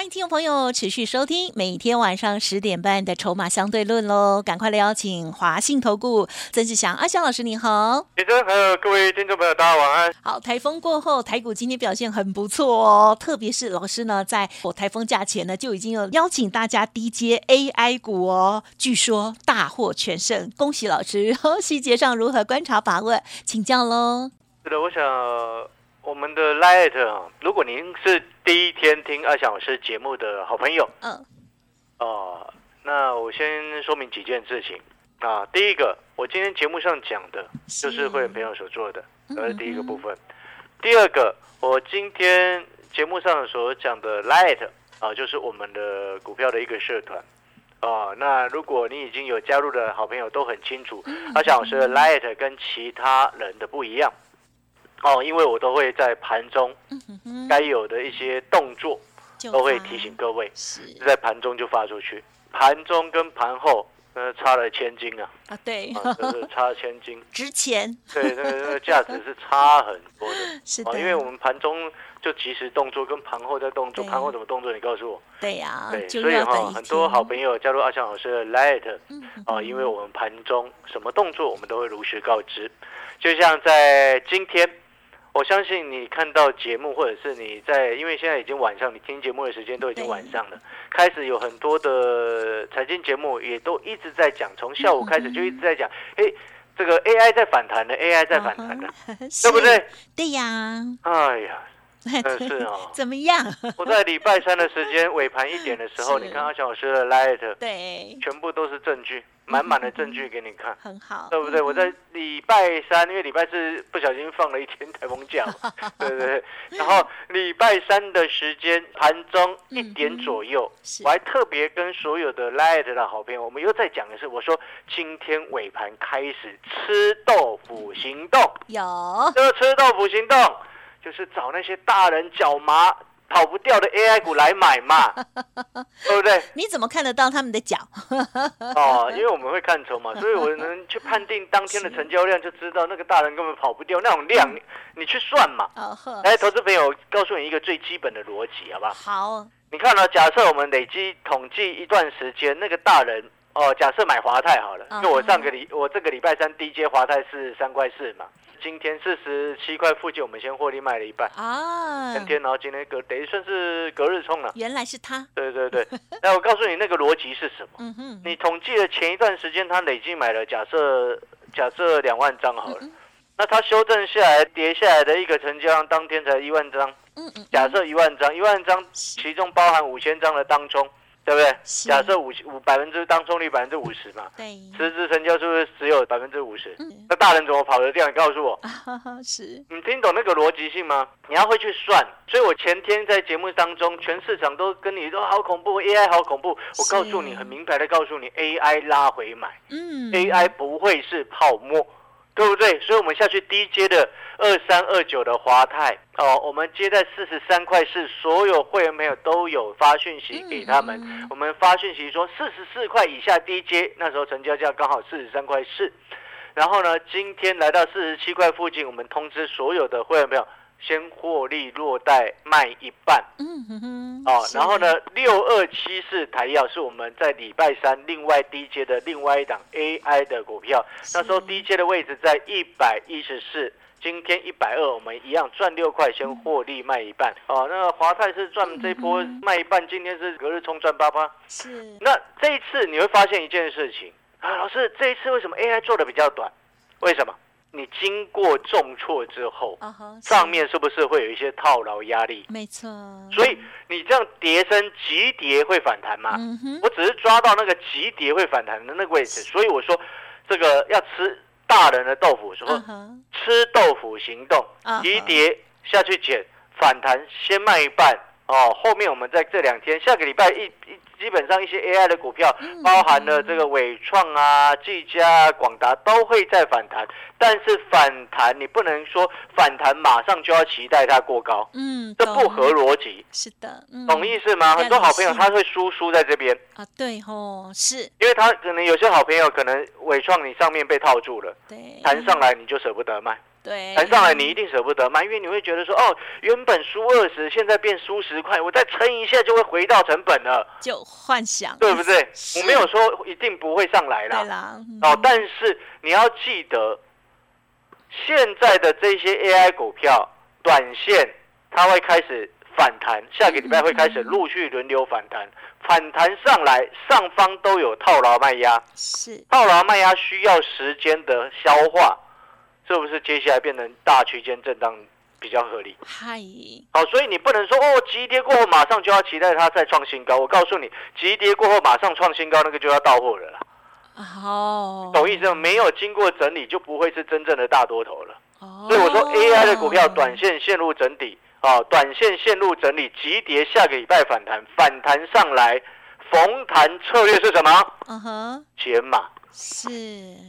欢迎听众朋友持续收听每天晚上十点半的《筹码相对论》喽！赶快来邀请华信投顾曾志祥阿祥老师，你好。先生，还有各位听众朋友，大家晚安。好，台风过后，台股今天表现很不错哦，特别是老师呢，在我台风假前呢，就已经有邀请大家低接 AI 股哦，据说大获全胜，恭喜老师！细节上如何观察把握，请教喽。是的，我想。我们的 Light 啊，如果您是第一天听阿翔老师节目的好朋友，嗯，哦，那我先说明几件事情啊。第一个，我今天节目上讲的就是会员朋友所做的，这是第一个部分。第二个，我今天节目上所讲的 Light 啊，就是我们的股票的一个社团啊。那如果你已经有加入的好朋友都很清楚，阿翔老师的 Light 跟其他人的不一样。哦，因为我都会在盘中该有的一些动作，都会提醒各位，在盘中就发出去。盘中跟盘后，呃，差了千金啊！啊，对，就是 差了千金，值钱。对，那个那个价值是差很多的。是的，因为我们盘中就及时动作，跟盘后在动作，盘后怎么动作？你告诉我。对呀，对，所以哈，很多好朋友加入阿强老师的 Light，啊，因为我们盘中什么动作，我们都会如实告知。就像在今天。我相信你看到节目，或者是你在，因为现在已经晚上，你听节目的时间都已经晚上了。开始有很多的财经节目也都一直在讲，从下午开始就一直在讲，哎，这个 AI 在反弹的，AI 在反弹的，对不对？对呀。哎呀。嗯，是哦。怎么样？我在礼拜三的时间尾盘一点的时候，你看阿强老师的 Light，对，全部都是证据，满满的证据给你看，很好，对不对？我在礼拜三，因为礼拜四不小心放了一天台风假，对对对。然后礼拜三的时间盘中一点左右，我还特别跟所有的 Light 的好朋友，我们又再讲一次，我说今天尾盘开始吃豆腐行动，有，就吃豆腐行动。就是找那些大人脚麻跑不掉的 AI 股来买嘛，对不对？你怎么看得到他们的脚？哦，因为我们会看筹嘛，所以我能去判定当天的成交量，就知道那个大人根本跑不掉那种量，你去算嘛。来，投资朋友，告诉你一个最基本的逻辑，好不好？好。你看呢？假设我们累积统计一段时间，那个大人哦，假设买华泰好了，就我上个礼，我这个礼拜三低阶华泰是三块四嘛。今天四十七块附近，我们先获利卖了一半啊。今天然后今天隔等于算是隔日冲了。原来是他。对对对。那我告诉你那个逻辑是什么？嗯哼。你统计了前一段时间他累计买了，假设假设两万张好了。那他修正下来跌下来的一个成交量，当天才一万张。嗯嗯。假设一万张，一万张其中包含五千张的当冲。对不对？假设五五百分之当中率百分之五十嘛，对，实质成交是不是只有百分之五十？那大人怎么跑得掉？你告诉我，是，你听懂那个逻辑性吗？你要会去算。所以我前天在节目当中，全市场都跟你说好恐怖，AI 好恐怖。我告诉你，很明白的告诉你，AI 拉回买，嗯，AI 不会是泡沫。对不对？所以，我们下去低阶的二三二九的华泰哦，我们接在四十三块四，所有会员朋友都有发讯息给他们。我们发讯息说四十四块以下低阶，那时候成交价刚好四十三块四。然后呢，今天来到四十七块附近，我们通知所有的会员朋友。先获利落袋卖一半，嗯哼哼，哦，然后呢，六二七四台药是我们在礼拜三另外低阶的另外一档 AI 的股票，那时候低阶的位置在一百一十四，今天一百二，我们一样赚六块，先获利卖一半，哦，那华泰是赚这波卖一半，今天是隔日冲赚八八，是，那这一次你会发现一件事情。啊，老师，这一次为什么 AI 做的比较短？为什么？你经过重挫之后，上面是不是会有一些套牢压力？没错。所以你这样叠升急跌会反弹吗？我只是抓到那个急跌会反弹的那个位置，所以我说这个要吃大人的豆腐，说吃豆腐行动，急跌下去捡反弹先卖一半哦，后面我们在这两天，下个礼拜一一基本上一些 AI 的股票，包含了这个伟创啊、技嘉、广达都会在反弹，但是反弹你不能说反弹马上就要期待它过高，嗯，这不合逻辑。是的，懂意思吗？很多好朋友他会输输在这边。啊，对哦，是。因为他可能有些好朋友可能伟创你上面被套住了，对，弹上来你就舍不得卖。对，弹上来你一定舍不得卖，因为你会觉得说，哦，原本输二十，现在变输十块，我再撑一下就会回到成本了，就幻想，对不对？我没有说一定不会上来啦，对啦，哦，但是你要记得，现在的这些 AI 股票，短线它会开始反弹，下个礼拜会开始陆续轮流反弹，反弹上来，上方都有套牢卖压，是。套牢卖压需要时间的消化。是不是接下来变成大区间震荡比较合理？嗨，好，所以你不能说哦，急跌过后马上就要期待它再创新高。我告诉你，急跌过后马上创新高，那个就要到货了啦。哦，懂意思吗？没有经过整理，就不会是真正的大多头了。哦，所以我说 AI 的股票短线陷入整理啊，短线陷入整理，急跌下个礼拜反弹，反弹上来，逢弹策略是什么？嗯哼，减码。是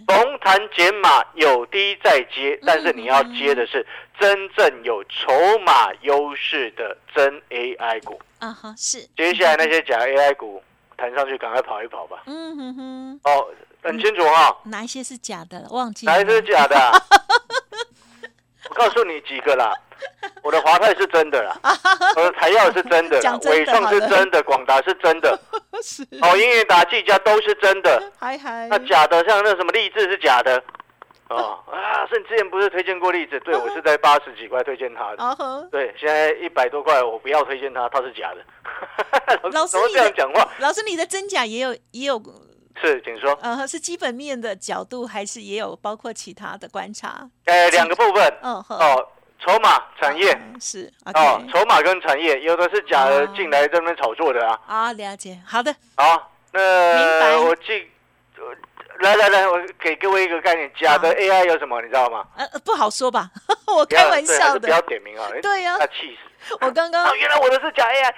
逢弹减码有低再接，但是你要接的是真正有筹码优势的真 AI 股。啊哈，是。接下来那些假 AI 股弹上去，赶快跑一跑吧。嗯哼哼。哦，很清楚哈。哪一些是假的？忘记。哪一些是假的？我告诉你几个啦。我的华泰是真的啦，我的台药是真的，伟创是真的，广达是真的，哦，英远达、技嘉都是真的，嗨嗨那假的，像那什么励志是假的，哦啊，是你之前不是推荐过励志？对我是在八十几块推荐他的，对，现在一百多块，我不要推荐他，他是假的。老师这样讲话，老师你的真假也有也有，是，请说。呃，是基本面的角度，还是也有包括其他的观察？呃，两个部分。嗯，哦。筹码产业是哦，筹码跟产业有的是假的进来这边炒作的啊。啊，了解，好的。好，那我进，来来来，我给各位一个概念，假的 AI 有什么，你知道吗？呃，不好说吧，我开玩笑的，不要点名啊。对呀，那气死。我刚刚原来我的是假 AI，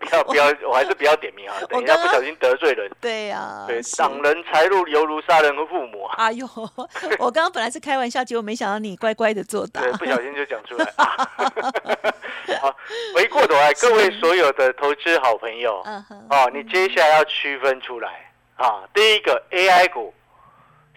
不要不要，我还是不要点名啊，等一下不小心得罪人。对呀，对，挡人财路犹如杀人和父母。哎呦，我刚刚本来是开玩笑，结果没想到你乖乖的做到，不小心就讲出来。好，回过头来，各位所有的投资好朋友，哦，你接下来要区分出来啊，第一个 AI 股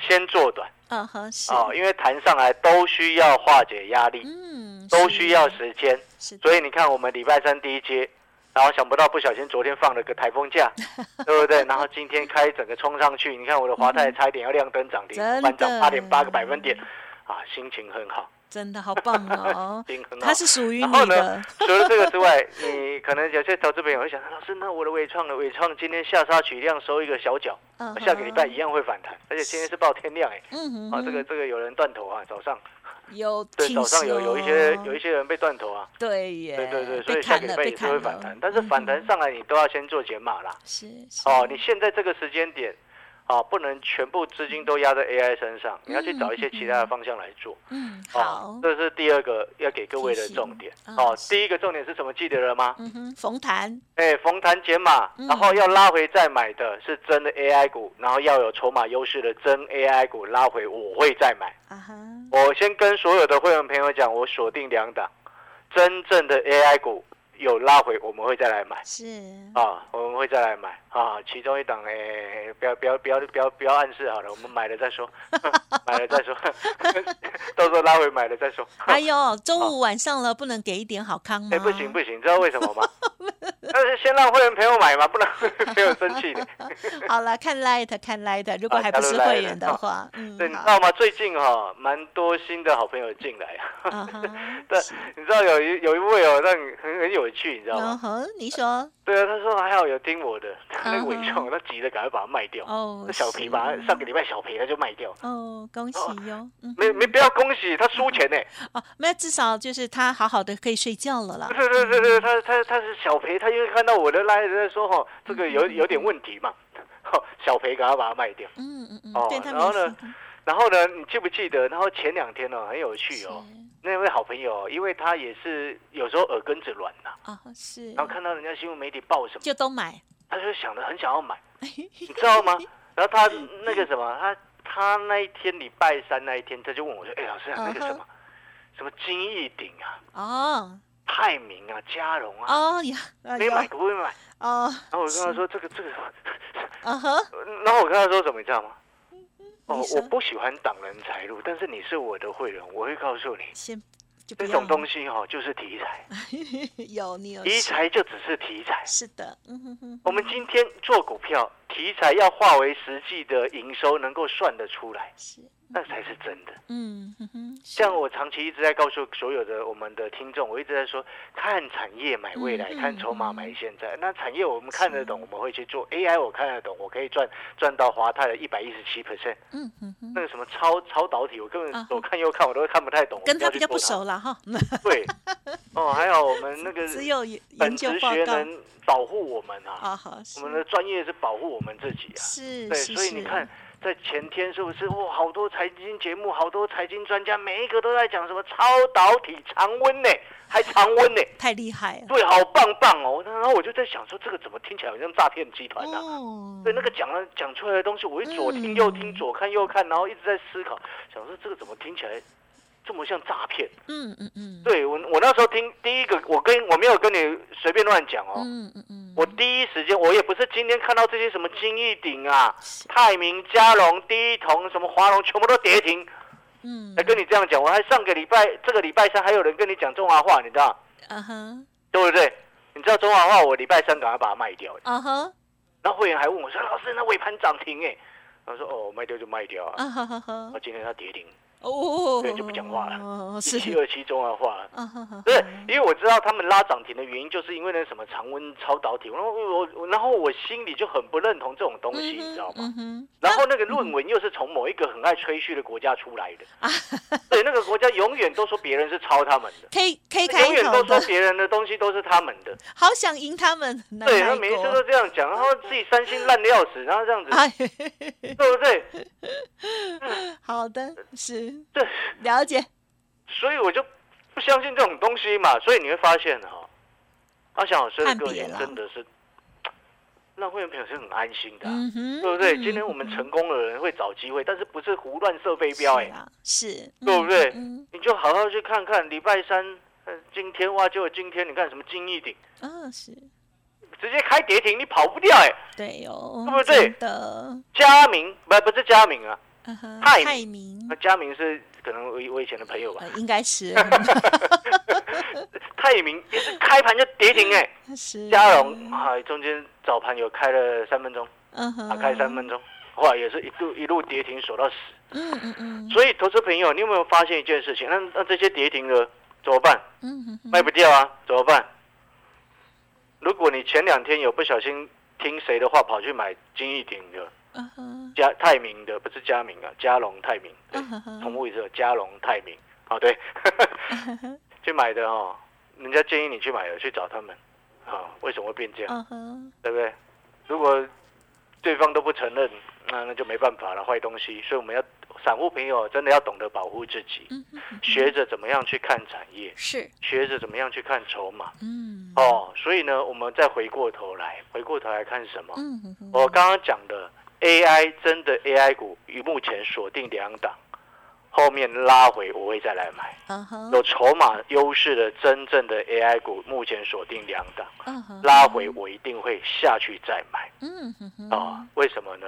先做短。嗯哼，是哦，因为弹上来都需要化解压力，嗯，都需要时间，所以你看我们礼拜三第一阶，然后想不到不小心昨天放了个台风假，对不对？然后今天开整个冲上去，你看我的华泰差一点要亮灯涨停，翻涨八点八个百分点，啊，心情很好。真的好棒哦！它是属于你的。除了这个之外，你可能有些投资朋友会想：老师，那我的伟创的伟创今天下杀取量收一个小脚，下个礼拜一样会反弹，而且今天是报天量哎。嗯啊，这个这个有人断头啊，早上有 对早上有有一些有一些人被断头啊。对耶。对对对，所以下个礼拜也是会反弹，但是反弹上来你都要先做减码啦。是。哦，你现在这个时间点。啊，不能全部资金都压在 AI 身上，你要去找一些其他的方向来做。嗯，好，这是第二个要给各位的重点。哦，第一个重点是什么？记得了吗？嗯哼，逢弹。哎，逢弹减码，然后要拉回再买的是真的 AI 股，然后要有筹码优势的真 AI 股拉回，我会再买。啊哈，我先跟所有的会员朋友讲，我锁定两档真正的 AI 股。有拉回，我们会再来买。是啊，我们会再来买啊。其中一档哎，不要不要不要不要不要暗示好了，我们买了再说，买了再说，到时候拉回买了再说。哎呦周五晚上了，不能给一点好康吗？哎，不行不行，知道为什么吗？但是先让会员朋友买嘛，不能没有生气的。好了，看 light 看 light，如果还不是会员的话，嗯，对，你知道吗？最近哈，蛮多新的好朋友进来啊。对，你知道有一有一位哦，让你很很有。去，你知道吗？你说。对啊，他说还好有听我的，那个伟创，他急着赶快把它卖掉。哦。那小皮把它上个礼拜小皮他就卖掉。哦，恭喜哟。没没不要恭喜，他输钱呢。哦，那至少就是他好好的可以睡觉了啦。对对对对，他他他是小培，他因为看到我的来在说哈，这个有有点问题嘛，小培赶快把它卖掉。嗯嗯嗯。哦，然后呢，然后呢，你记不记得？然后前两天呢，很有趣哦。那位好朋友，因为他也是有时候耳根子软呐，啊是，然后看到人家新闻媒体报什么，就都买，他就想的很想要买，你知道吗？然后他那个什么，他他那一天礼拜三那一天，他就问我说：“哎，老师啊，那个什么什么金逸鼎啊，哦，泰明啊，嘉荣啊，哦呀，没买可不可以买？哦，然后我跟他说这个这个，嗯哼，然后我跟他说什么，你知道吗？哦我不喜欢挡人财路，但是你是我的会员，我会告诉你，先这种东西哈就是题材，有你有题材就只是题材。是的，嗯哼哼，我们今天做股票，题材要化为实际的营收，能够算得出来，是，那才是真的。嗯像我长期一直在告诉所有的我们的听众，我一直在说，看产业买未来，嗯看筹码嗯买现在。那产业我们看得懂，我们会去做 AI，我看得懂，我可以赚赚到华泰的一百一十七 percent。嗯哼哼，那个什么超超导体，我根啊本左看右看我都看不太懂，跟他比较不要去做熟了哈，对，哦，还有我们 那个只有本职学能保护我们啊，啊，好，我们的专业是保护我们自己啊。对，是是是所以你看，在前天是不是？哇，好多财经节目，好多财经专家，每一个都在讲什么超导体常温呢，还常温呢，太厉害了，对，好棒棒哦。然后我就在想说，这个怎么听起来好像诈骗集团呢、哦，对，那个讲了讲出来的东西，我一左听右听，嗯左看右看，然后一直在思考，想说这个怎么听起来这么像诈骗？嗯嗯嗯，对我，我那时候听第一个，我跟我没有跟你随便乱讲哦，嗯嗯嗯，我第一时间，我也不是今天看到这些什么金逸鼎啊、泰明、嘉龙、第一铜、什么华龙，全部都跌停，嗯来跟你这样讲。我还上个礼拜，这个礼拜三还有人跟你讲中华话，你知道嗯哼对不对？你知道中华话，我礼拜三赶快把它卖掉。嗯哼然后会员还问我说：“老师，那尾盘涨停哎？”他说：“哦，卖掉就卖掉啊。啊哈哈哈然后，今天它跌停，哦，对就不讲话了是，七二七中华话。啊哈哈，对，因为我知道他们拉涨停的原因，就是因为那什么常温超导体，然后我我然后我心里就很不认同这种东西，你知道吗？然后那个论文又是从某一个很爱吹嘘的国家出来的，啊 对，那个国家永远都说别人是抄他们的，K K 开永远，都说别人的东西都是他们的，好想赢他们，对，他每一次都这样讲，然后自己三星烂的要死，然后这样子，哎，对不对？好的，是 对，了解，所以我就不相信这种东西嘛，所以你会发现哈、阿翔老师的个性判别啦真的是让会员朋友是很安心的啊、嗯，对不对？嗯今天我们成功的人会找机会，但是不是胡乱射飞镖哎、是啊，是，对不对？嗯你就好好去看看礼拜三，呃，今天哇，就今天你看什么金逸鼎，嗯，啊是，直接开跌停，你跑不掉哎、对哦，对不对？真的，佳明不不是嘉明啊，嗯哼泰泰明。那，佳明是可能我我以前的朋友吧。呃，，应该是，泰明也是开盘就跌停哎、是，嘉荣啊中间早盘有开了三分钟，嗯哼，开三分钟，哇也是一度一路跌停锁到死，嗯嗯嗯，所以投资朋友你有没有发现一件事情？那那这些跌停的怎么办？嗯。卖不掉啊，怎么办？如果你前两天有不小心听谁的话跑去买金逸鼎的、嘉泰明的，不是嘉明啊，嘉龙泰明，对嗯，哼哼同步也是有嘉龙泰明，哦对，去买的哦，人家建议你去买的，去找他们，啊、为什么会变这样？嗯哼，对不对？如果对方都不承认，那那就没办法了，坏东西。所以我们要散户朋友真的要懂得保护自己，嗯哼哼，学着怎么样去看产业，是，学着怎么样去看筹码。嗯，哦，所以呢，我们再回过头来，回过头来看什么？嗯哼哼，我刚刚讲的 AI 真的 AI 股，于目前锁定两档，后面拉回我会再来买。有筹码优势的真正的 AI 股，目前锁定两档，拉回我一定会下去再买。啊，为什么呢？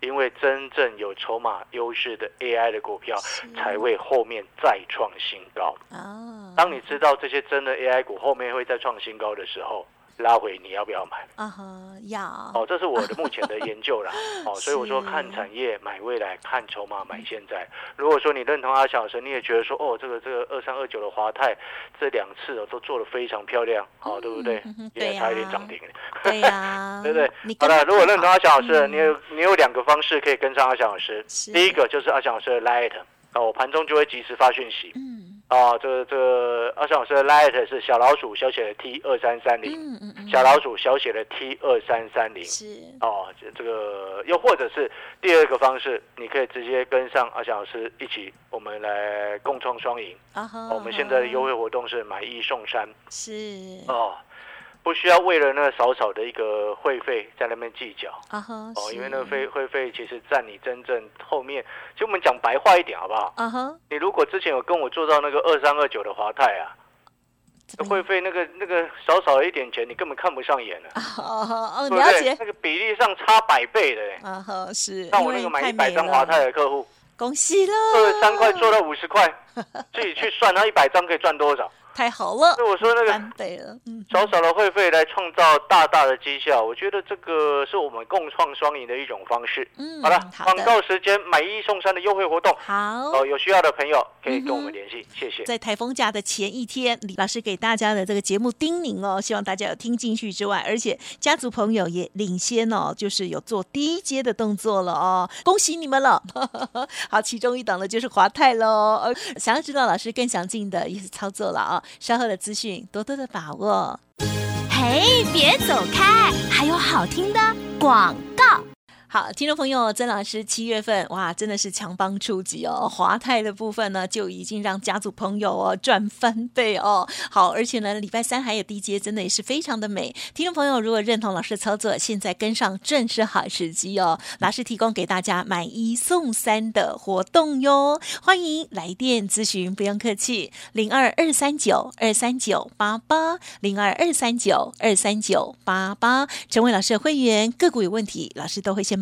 因为真正有筹码优势的 AI 的股票，才会后面再创新高。啊，当你知道这些真的 AI 股后面会再创新高的时候，拉回你要不要买？啊哈，要，哦，这是我的目前的研究啦。哦，所以我说看产业买未来，看筹码买现在。如果说你认同阿小生，你也觉得说哦，这个这个二三二九的华泰这两次哦都做的非常漂亮，哦、对不对？也差一点涨停。对呀，对不对？好了，如果认同阿翔老师你有你有两个方式可以跟上阿翔老师。第一个就是阿翔老师的 Light，哦，我盘中就会及时发讯息。嗯，啊，这个这个阿翔老师的 light 是小老鼠小写的 T 二三三零，小老鼠小写的 T 二三三零。是哦，这这个又或者是第二个方式，你可以直接跟上阿翔老师一起，我们来共创双赢。我们现在的优惠活动是买一送三是哦，不需要为了那少少的一个会费在那边计较。啊哈，哦，因为那是费会费其实占你真正后面，其实我们讲白话一点好不好？啊哈，你如果之前有跟我做到那个二三二九的华泰啊，会费那个那个少少的一点钱，你根本看不上眼了，哦？了解。那个比例上差百倍。的、欸，啊哈，是像因为我那个买一百张华泰，的客户，恭喜了，二十三块做到五十块，自己去算，他一百张可以赚多少？太好了所，以我说那个翻倍了，嗯，少少的会费来创造大大的绩效，我觉得这个是我们共创双赢的一种方式。嗯，好了，广告时间买一送三的优惠活动，好哦，。有需要的朋友可以跟我们联系，谢谢。在台风假的前一天，李老师给大家的这个节目叮咛哦，希望大家有听进去之外，而且家族朋友也领先哦，就是有做第一阶的动作了哦，恭喜你们了！好，其中一档的就是华泰喽。呃，想要知道老师更详尽的一些操作了啊、稍后的资讯多多的把握。嘿，别走开，还有好听的广。好，听众朋友，曾老师七月份哇，真的是强帮出击哦！华泰的部分呢，就已经让家族朋友哦赚翻倍哦。好，而且呢，礼拜三还有低阶，真的也是非常的美。听众朋友，如果认同老师的操作，现在跟上正是好时机哦。老师提供给大家买一送三的活动哟，欢迎来电咨询，不用客气，零二二三九二三九八八零二二三九二三九八八，成为老师的会员，个股有问题，老师都会先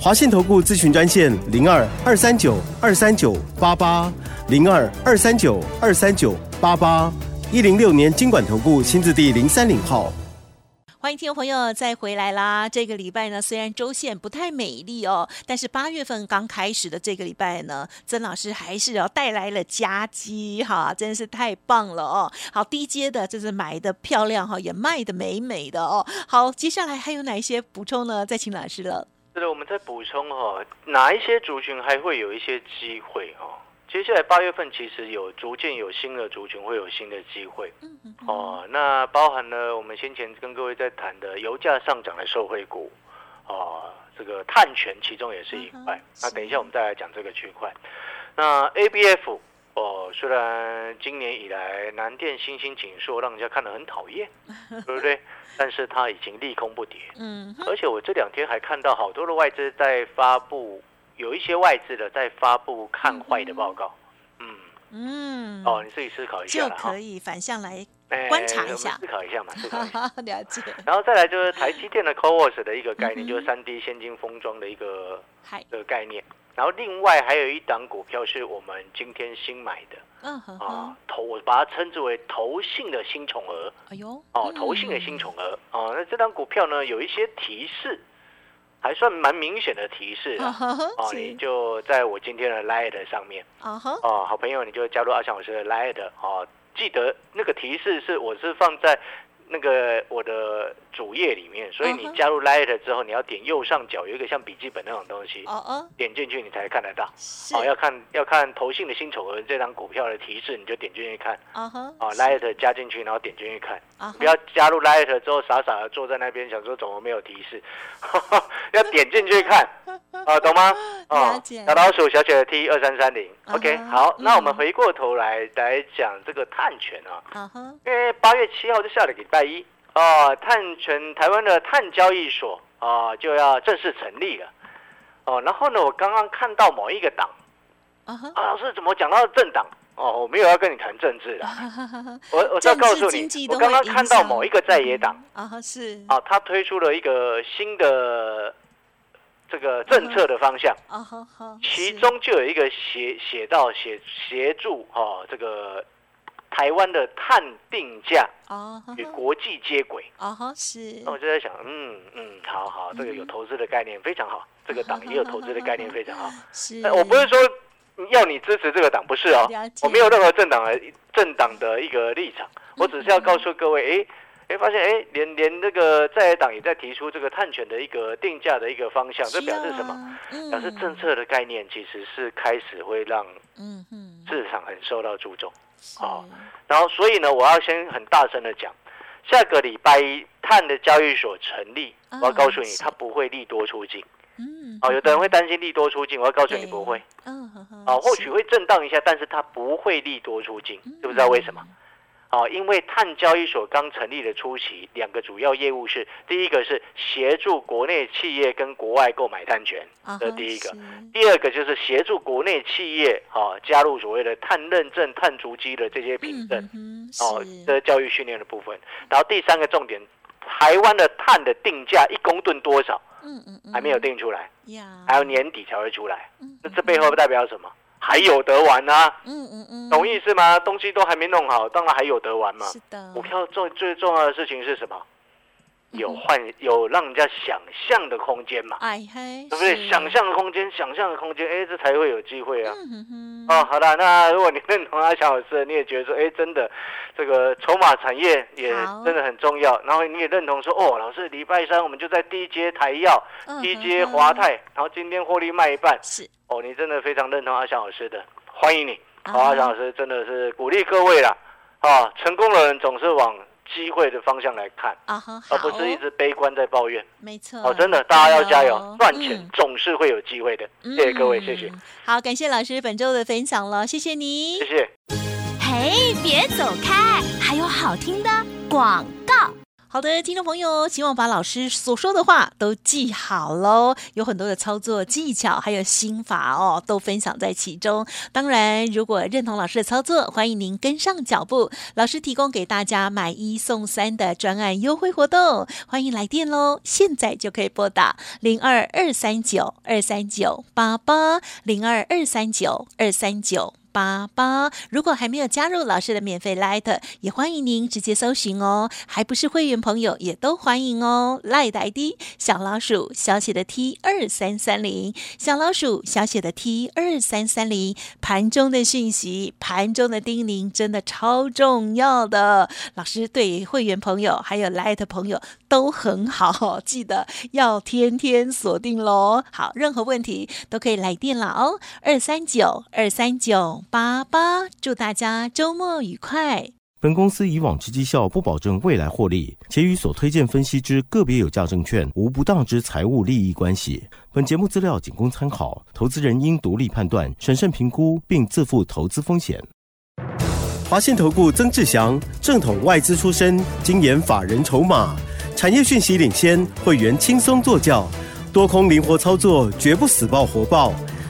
华信投顾咨询专线零二二三九二三九八八零二二三九二三九八八，一零六年经管投顾新字第零三零号。欢迎听众朋友再回来啦！这个礼拜呢，虽然周线不太美丽哦，但是八月份刚开始的这个礼拜呢，曾老师还是要带来了佳绩哈，真是太棒了哦！好，低阶的就是买的漂亮哈，也卖的美美的哦。好，接下来还有哪一些补充呢？再请老师了。是的，我们再补充哈、哪一些族群还会有一些机会哈、接下来八月份其实有逐渐有新的族群会有新的机会嗯嗯哦，那包含了我们先前跟各位在谈的油价上涨的受惠股哦，这个碳权其中也是一块嗯。那等一下我们再来讲这个区块。那 ABF 哦，虽然今年以来南电新兴紧缩让人家看得很讨厌，对不对？但是它已经利空不跌，嗯而且我这两天还看到好多的外资在发布，有一些外资的在发布看坏的报告。嗯，嗯，哦，你自己思考一下就可。以反向来哎观察一下。思考一下嘛，思考一下。了解。然后再来就是台积电的 CoWoS 的一个概念，就是三 D 先进封装的一个的，概念。然后另外还有一档股票是我们今天新买的嗯哼啊哼，，投我把它称之为投信的新宠儿。哎呦，哦，嗯投信的新宠儿。哦。那这档股票呢有一些提示，还算蛮明显的提示啊。哦，你就在我今天的 Light 上面。啊哈，哦，好朋友你就加入阿强老师的 Light 哦，记得那个提示是我是放在那个我的主页里面，所以你加入 Light 之后，你要点右上角有一个像笔记本那种东西，哦哦，点进去你才看得到。哦，要看要看投信的新丑额这张股票的提示，你就点进去看。啊哈，哦，Light 加进去，然后点进去看。啊不要加入 Light 之后傻傻的坐在那边想说怎么没有提示，要点进去看，啊，懂吗？小老鼠小姐的 T 二三三零，OK，好，那我们嗯回过头来来讲这个碳权啊，因为八月七号就下了礼拜一哦，碳权台湾的碳交易所啊就要正式成立了，哦，然后呢，我刚刚看到某一个党啊哈，啊，老师怎么讲到政党？哦，我没有要跟你谈政治的，我我是要告诉你，我刚刚看到某一个在野党。啊是。啊，他推出了一个新的这个政策的方向，其中就有一个写写到协协助哦这个台湾的碳定价与国际接轨。啊哈是，那我就在想，嗯嗯，好好，这个有投资的概念非常好，这个党也有投资的概念非常好。是，我不是说要你支持这个党，不是哦，我没有任何政党的政党的一个立场，我只是要告诉各位，哎。哎，发现哎，连连那个在野党也在提出这个碳权的一个定价的一个方向，这表示什么？表示政策的概念其实是开始会让嗯市场很受到注重。好，然后所以呢，我要先很大声的讲，下个礼拜一碳的交易所成立，我要告诉你，它不会利多出境。嗯，哦，有的人会担心利多出境，我要告诉你不会。嗯，啊，或许会震荡一下，但是它不会利多出境，知不知道为什么？哦，因为碳交易所刚成立的初期，两个主要业务是：第一个是协助国内企业跟国外购买碳权，这第一个；第二个就是协助国内企业啊加入所谓的碳认证、碳足迹的这些凭证，哦，这教育训练的部分。然后第三个重点，台湾的碳的定价一公吨多少？嗯嗯嗯，还没有定出来，还有年底才会出来。那这背后代表什么？还有得玩呢，嗯嗯嗯，懂意思吗？东西都还没弄好，当然还有得玩嘛。是的，股票最最重要的事情是什么？有幻有让人家想象的空间嘛？哎嘿，对不对？想象的空间，想象的空间，哎，这才会有机会啊！哦，好的，那如果你认同阿强老师，你也觉得说，哎，真的，这个筹码产业也真的很重要。然后你也认同说，哦，老师，礼拜三我们就在低阶台药、低阶华泰，然后今天获利卖一半。是哦，你真的非常认同阿强老师的，欢迎你。好，阿强老师真的是鼓励各位啦。啊，成功的人总是往。机会的方向来看啊，而不是一直悲观在抱怨。没错，哦，真的，大家要加油，赚钱总是会有机会的。谢谢各位，谢谢。好，感谢老师本周的分享了，谢谢你。谢谢。嘿，别走开，还有好听的广告。好的，听众朋友，希望把老师所说的话都记好喽。有很多的操作技巧，还有心法哦，都分享在其中。当然，如果认同老师的操作，欢迎您跟上脚步。老师提供给大家买一送三的专案优惠活动，欢迎来电喽！现在就可以拨打零二二三九二三九八八零二二三九二三九。八八，如果还没有加入老师的免费 Light，也欢迎您直接搜寻哦。还不是会员朋友，也都欢迎哦。Light ID 小老鼠小写的 T 二三三零，小老鼠小写的 T 二三三零。盘中的讯息，盘中的叮咛，真的超重要的。老师对会员朋友还有 Light 朋友都很好，记得要天天锁定喽。好，任何问题都可以来电了哦，二三九二三九。八八，祝大家周末愉快。本公司以往之绩效不保证未来获利，且与所推荐分析之个别有价证券无不当之财务利益关系。本节目资料仅供参考，投资人应独立判断、审慎评估，并自负投资风险。华信投顾曾志祥，正统外资出身，精研法人筹码，产业讯息领先，会员轻松做教，多空灵活操作，绝不死爆活爆。